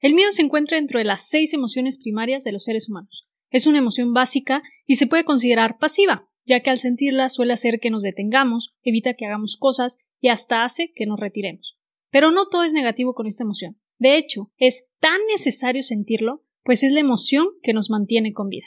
El miedo se encuentra dentro de las seis emociones primarias de los seres humanos. Es una emoción básica y se puede considerar pasiva, ya que al sentirla suele hacer que nos detengamos, evita que hagamos cosas y hasta hace que nos retiremos. Pero no todo es negativo con esta emoción. De hecho, es tan necesario sentirlo, pues es la emoción que nos mantiene con vida.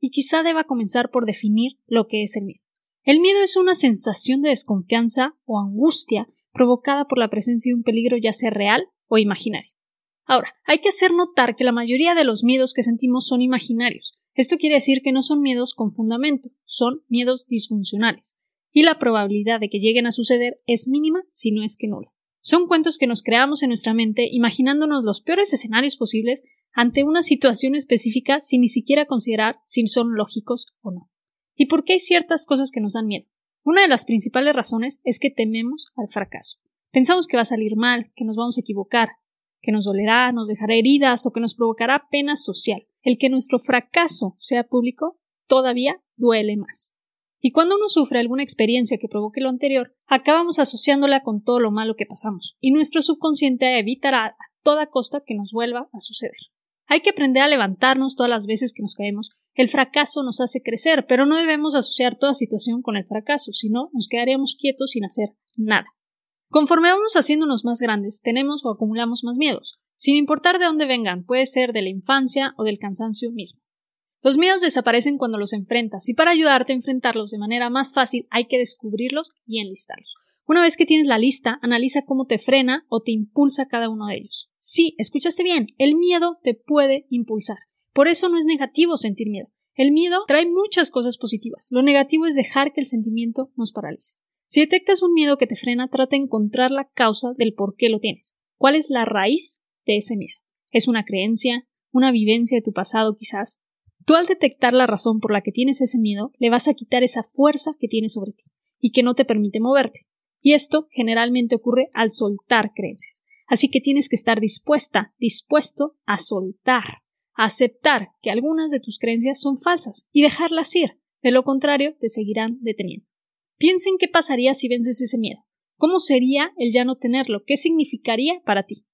y quizá deba comenzar por definir lo que es el miedo. El miedo es una sensación de desconfianza o angustia provocada por la presencia de un peligro ya sea real o imaginario. Ahora, hay que hacer notar que la mayoría de los miedos que sentimos son imaginarios. Esto quiere decir que no son miedos con fundamento, son miedos disfuncionales, y la probabilidad de que lleguen a suceder es mínima si no es que nula. Son cuentos que nos creamos en nuestra mente imaginándonos los peores escenarios posibles ante una situación específica sin ni siquiera considerar si son lógicos o no. ¿Y por qué hay ciertas cosas que nos dan miedo? Una de las principales razones es que tememos al fracaso. Pensamos que va a salir mal, que nos vamos a equivocar, que nos dolerá, nos dejará heridas o que nos provocará pena social. El que nuestro fracaso sea público todavía duele más. Y cuando uno sufre alguna experiencia que provoque lo anterior, acabamos asociándola con todo lo malo que pasamos, y nuestro subconsciente evitará a toda costa que nos vuelva a suceder. Hay que aprender a levantarnos todas las veces que nos caemos. El fracaso nos hace crecer, pero no debemos asociar toda situación con el fracaso, sino nos quedaríamos quietos sin hacer nada. Conforme vamos haciéndonos más grandes, tenemos o acumulamos más miedos, sin importar de dónde vengan, puede ser de la infancia o del cansancio mismo. Los miedos desaparecen cuando los enfrentas, y para ayudarte a enfrentarlos de manera más fácil hay que descubrirlos y enlistarlos. Una vez que tienes la lista, analiza cómo te frena o te impulsa cada uno de ellos. Sí, escuchaste bien, el miedo te puede impulsar. Por eso no es negativo sentir miedo. El miedo trae muchas cosas positivas. Lo negativo es dejar que el sentimiento nos paralice. Si detectas un miedo que te frena, trata de encontrar la causa del por qué lo tienes. ¿Cuál es la raíz de ese miedo? ¿Es una creencia? ¿Una vivencia de tu pasado quizás? Tú al detectar la razón por la que tienes ese miedo, le vas a quitar esa fuerza que tiene sobre ti y que no te permite moverte. Y esto generalmente ocurre al soltar creencias. Así que tienes que estar dispuesta, dispuesto a soltar, a aceptar que algunas de tus creencias son falsas y dejarlas ir. De lo contrario, te seguirán deteniendo. Piensa en qué pasaría si vences ese miedo. ¿Cómo sería el ya no tenerlo? ¿Qué significaría para ti?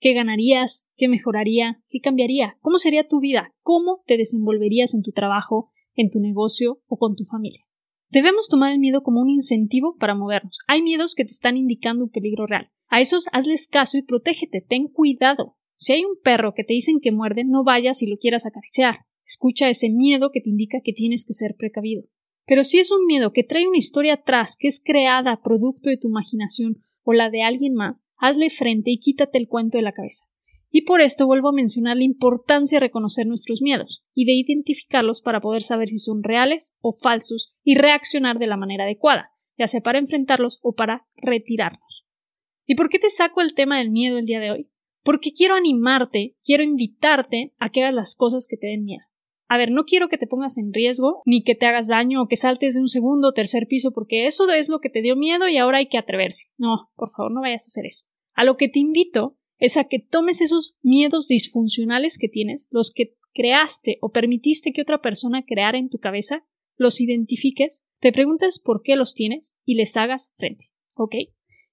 ¿Qué ganarías? ¿Qué mejoraría? ¿Qué cambiaría? ¿Cómo sería tu vida? ¿Cómo te desenvolverías en tu trabajo, en tu negocio o con tu familia? Debemos tomar el miedo como un incentivo para movernos. Hay miedos que te están indicando un peligro real. A esos hazles caso y protégete, ten cuidado. Si hay un perro que te dicen que muerde, no vayas y lo quieras acariciar. Escucha ese miedo que te indica que tienes que ser precavido. Pero si es un miedo que trae una historia atrás, que es creada producto de tu imaginación o la de alguien más, hazle frente y quítate el cuento de la cabeza. Y por esto vuelvo a mencionar la importancia de reconocer nuestros miedos y de identificarlos para poder saber si son reales o falsos y reaccionar de la manera adecuada, ya sea para enfrentarlos o para retirarnos. ¿Y por qué te saco el tema del miedo el día de hoy? Porque quiero animarte, quiero invitarte a que hagas las cosas que te den miedo. A ver, no quiero que te pongas en riesgo, ni que te hagas daño o que saltes de un segundo o tercer piso, porque eso es lo que te dio miedo y ahora hay que atreverse. No, por favor, no vayas a hacer eso. A lo que te invito es a que tomes esos miedos disfuncionales que tienes, los que creaste o permitiste que otra persona creara en tu cabeza, los identifiques, te preguntes por qué los tienes y les hagas frente. ¿Ok?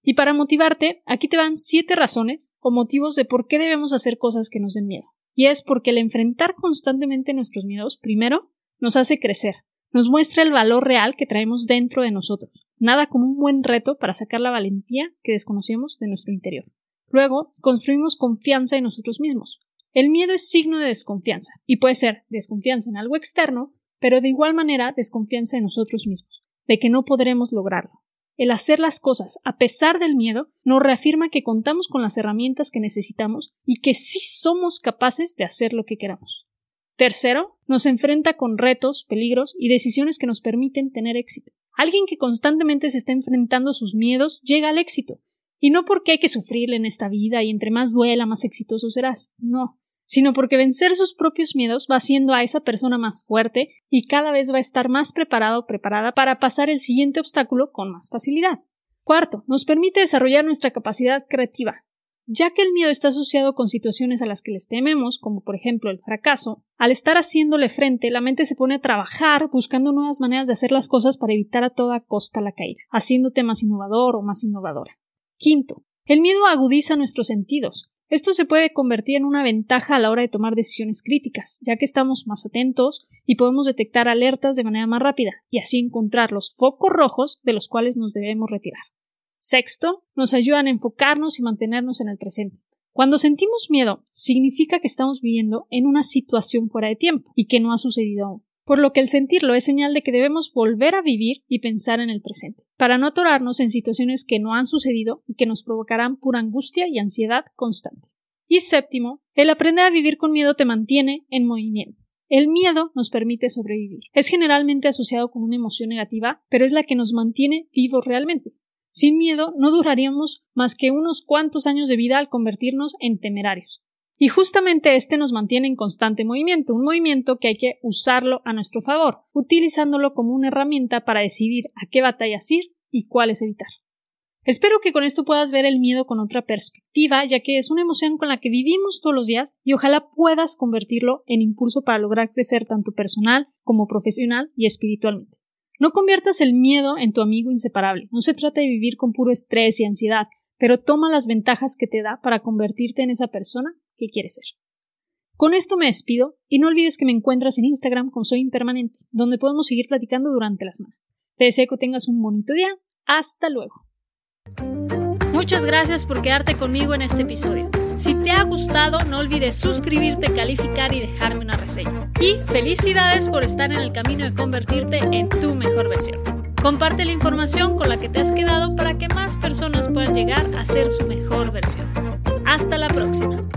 Y para motivarte, aquí te van siete razones o motivos de por qué debemos hacer cosas que nos den miedo. Y es porque el enfrentar constantemente nuestros miedos, primero, nos hace crecer, nos muestra el valor real que traemos dentro de nosotros, nada como un buen reto para sacar la valentía que desconocemos de nuestro interior. Luego, construimos confianza en nosotros mismos. El miedo es signo de desconfianza, y puede ser desconfianza en algo externo, pero de igual manera desconfianza en nosotros mismos, de que no podremos lograrlo. El hacer las cosas a pesar del miedo nos reafirma que contamos con las herramientas que necesitamos y que sí somos capaces de hacer lo que queramos. Tercero, nos enfrenta con retos, peligros y decisiones que nos permiten tener éxito. Alguien que constantemente se está enfrentando a sus miedos llega al éxito, Y no porque hay que sufrirle en esta vida y entre más duela, más exitoso serás. No, sino porque vencer sus propios miedos va haciendo a esa persona más fuerte y cada vez va a estar más preparado o preparada para pasar el siguiente obstáculo con más facilidad. Cuarto, nos permite desarrollar nuestra capacidad creativa. Ya que el miedo está asociado con situaciones a las que les tememos, como por ejemplo el fracaso, al estar haciéndole frente, la mente se pone a trabajar buscando nuevas maneras de hacer las cosas para evitar a toda costa la caída, haciéndote más innovador o más innovadora. Quinto, el miedo agudiza nuestros sentidos. Esto se puede convertir en una ventaja a la hora de tomar decisiones críticas, ya que estamos más atentos y podemos detectar alertas de manera más rápida y así encontrar los focos rojos de los cuales nos debemos retirar. Sexto, nos ayudan a enfocarnos y mantenernos en el presente. Cuando sentimos miedo, significa que estamos viviendo en una situación fuera de tiempo y que no ha sucedido aún. Por lo que el sentirlo es señal de que debemos volver a vivir y pensar en el presente, para no atorarnos en situaciones que no han sucedido y que nos provocarán pura angustia y ansiedad constante. Y séptimo, el aprender a vivir con miedo te mantiene en movimiento. El miedo nos permite sobrevivir. Es generalmente asociado con una emoción negativa, pero es la que nos mantiene vivos realmente. Sin miedo no duraríamos más que unos cuantos años de vida al convertirnos en temerarios. Y justamente este nos mantiene en constante movimiento, un movimiento que hay que usarlo a nuestro favor, utilizándolo como una herramienta para decidir a qué batallas ir y cuáles evitar. Espero que con esto puedas ver el miedo con otra perspectiva, ya que es una emoción con la que vivimos todos los días y ojalá puedas convertirlo en impulso para lograr crecer tanto personal como profesional y espiritualmente. No conviertas el miedo en tu amigo inseparable. No se trata de vivir con puro estrés y ansiedad, pero toma las ventajas que te da para convertirte en esa persona que quieres ser. Con esto me despido y no olvides que me encuentras en Instagram como Soy Impermanente, donde podemos seguir platicando durante la semana. Te deseo que tengas un bonito día. Hasta luego. Muchas gracias por quedarte conmigo en este episodio. Si te ha gustado, no olvides suscribirte, calificar y dejarme una reseña. Y felicidades por estar en el camino de convertirte en tu mejor versión. Comparte la información con la que te has quedado para que más personas puedan llegar a ser su mejor versión. Hasta la próxima.